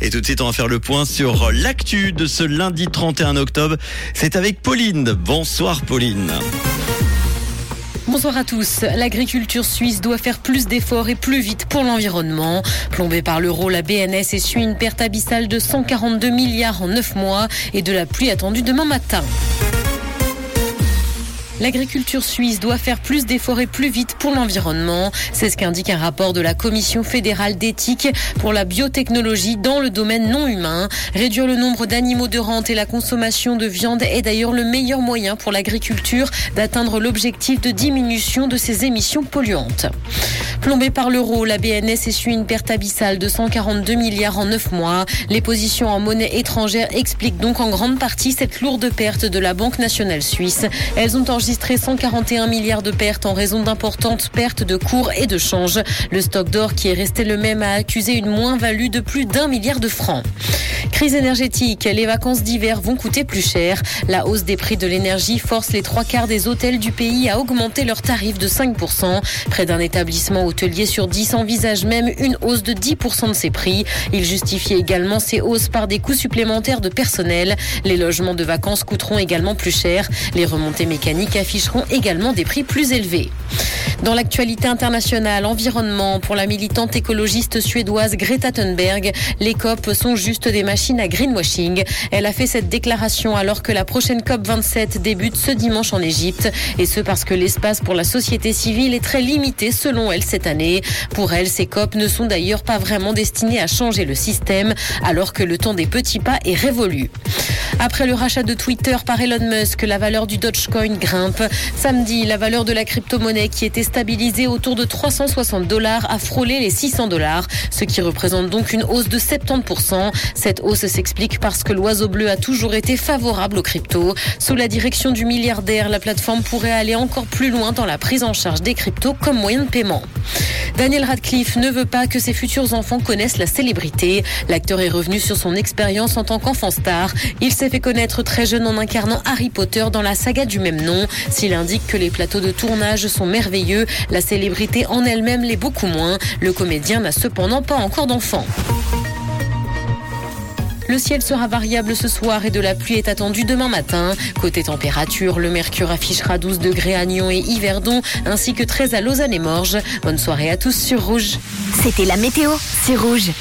Et tout de suite, on va faire le point sur l'actu de ce lundi 31 octobre. C'est avec Pauline. Bonsoir Pauline. Bonsoir à tous. L'agriculture suisse doit faire plus d'efforts et plus vite pour l'environnement. Plombée par l'euro, la BNS essuie une perte abyssale de 142 milliards en 9 mois et de la pluie attendue demain matin. L'agriculture suisse doit faire plus d'efforts et plus vite pour l'environnement. C'est ce qu'indique un rapport de la Commission fédérale d'éthique pour la biotechnologie dans le domaine non humain. Réduire le nombre d'animaux de rente et la consommation de viande est d'ailleurs le meilleur moyen pour l'agriculture d'atteindre l'objectif de diminution de ses émissions polluantes. Plombée par l'euro, la BNS essuie une perte abyssale de 142 milliards en 9 mois. Les positions en monnaie étrangère expliquent donc en grande partie cette lourde perte de la Banque nationale suisse. Elles ont enregistré 141 milliards de pertes en raison d'importantes pertes de cours et de change. Le stock d'or qui est resté le même a accusé une moins-value de plus d'un milliard de francs. Crise énergétique, les vacances d'hiver vont coûter plus cher. La hausse des prix de l'énergie force les trois quarts des hôtels du pays à augmenter leurs tarifs de 5%. Près d'un établissement hôtelier sur 10 envisage même une hausse de 10% de ses prix. Il justifie également ces hausses par des coûts supplémentaires de personnel. Les logements de vacances coûteront également plus cher. Les remontées mécaniques afficheront également des prix plus élevés. Dans l'actualité internationale, environnement, pour la militante écologiste suédoise Greta Thunberg, les COP sont juste des machines à greenwashing. Elle a fait cette déclaration alors que la prochaine COP 27 débute ce dimanche en Égypte. Et ce parce que l'espace pour la société civile est très limité selon elle cette année. Pour elle, ces COP ne sont d'ailleurs pas vraiment destinées à changer le système alors que le temps des petits pas est révolu. Après le rachat de Twitter par Elon Musk, la valeur du Dogecoin grimpe. Samedi, la valeur de la crypto-monnaie qui était stabilisée autour de 360 dollars a frôlé les 600 dollars, ce qui représente donc une hausse de 70%. Cette hausse s'explique parce que l'oiseau bleu a toujours été favorable aux cryptos. Sous la direction du milliardaire, la plateforme pourrait aller encore plus loin dans la prise en charge des cryptos comme moyen de paiement. Daniel Radcliffe ne veut pas que ses futurs enfants connaissent la célébrité. L'acteur est revenu sur son expérience en tant qu'enfant star. Il fait connaître très jeune en incarnant Harry Potter dans la saga du même nom. S'il indique que les plateaux de tournage sont merveilleux, la célébrité en elle-même l'est beaucoup moins. Le comédien n'a cependant pas encore d'enfant. Le ciel sera variable ce soir et de la pluie est attendue demain matin. Côté température, le mercure affichera 12 degrés à Nyon et Yverdon, ainsi que 13 à Lausanne et Morges. Bonne soirée à tous sur Rouge. C'était la météo, c'est Rouge.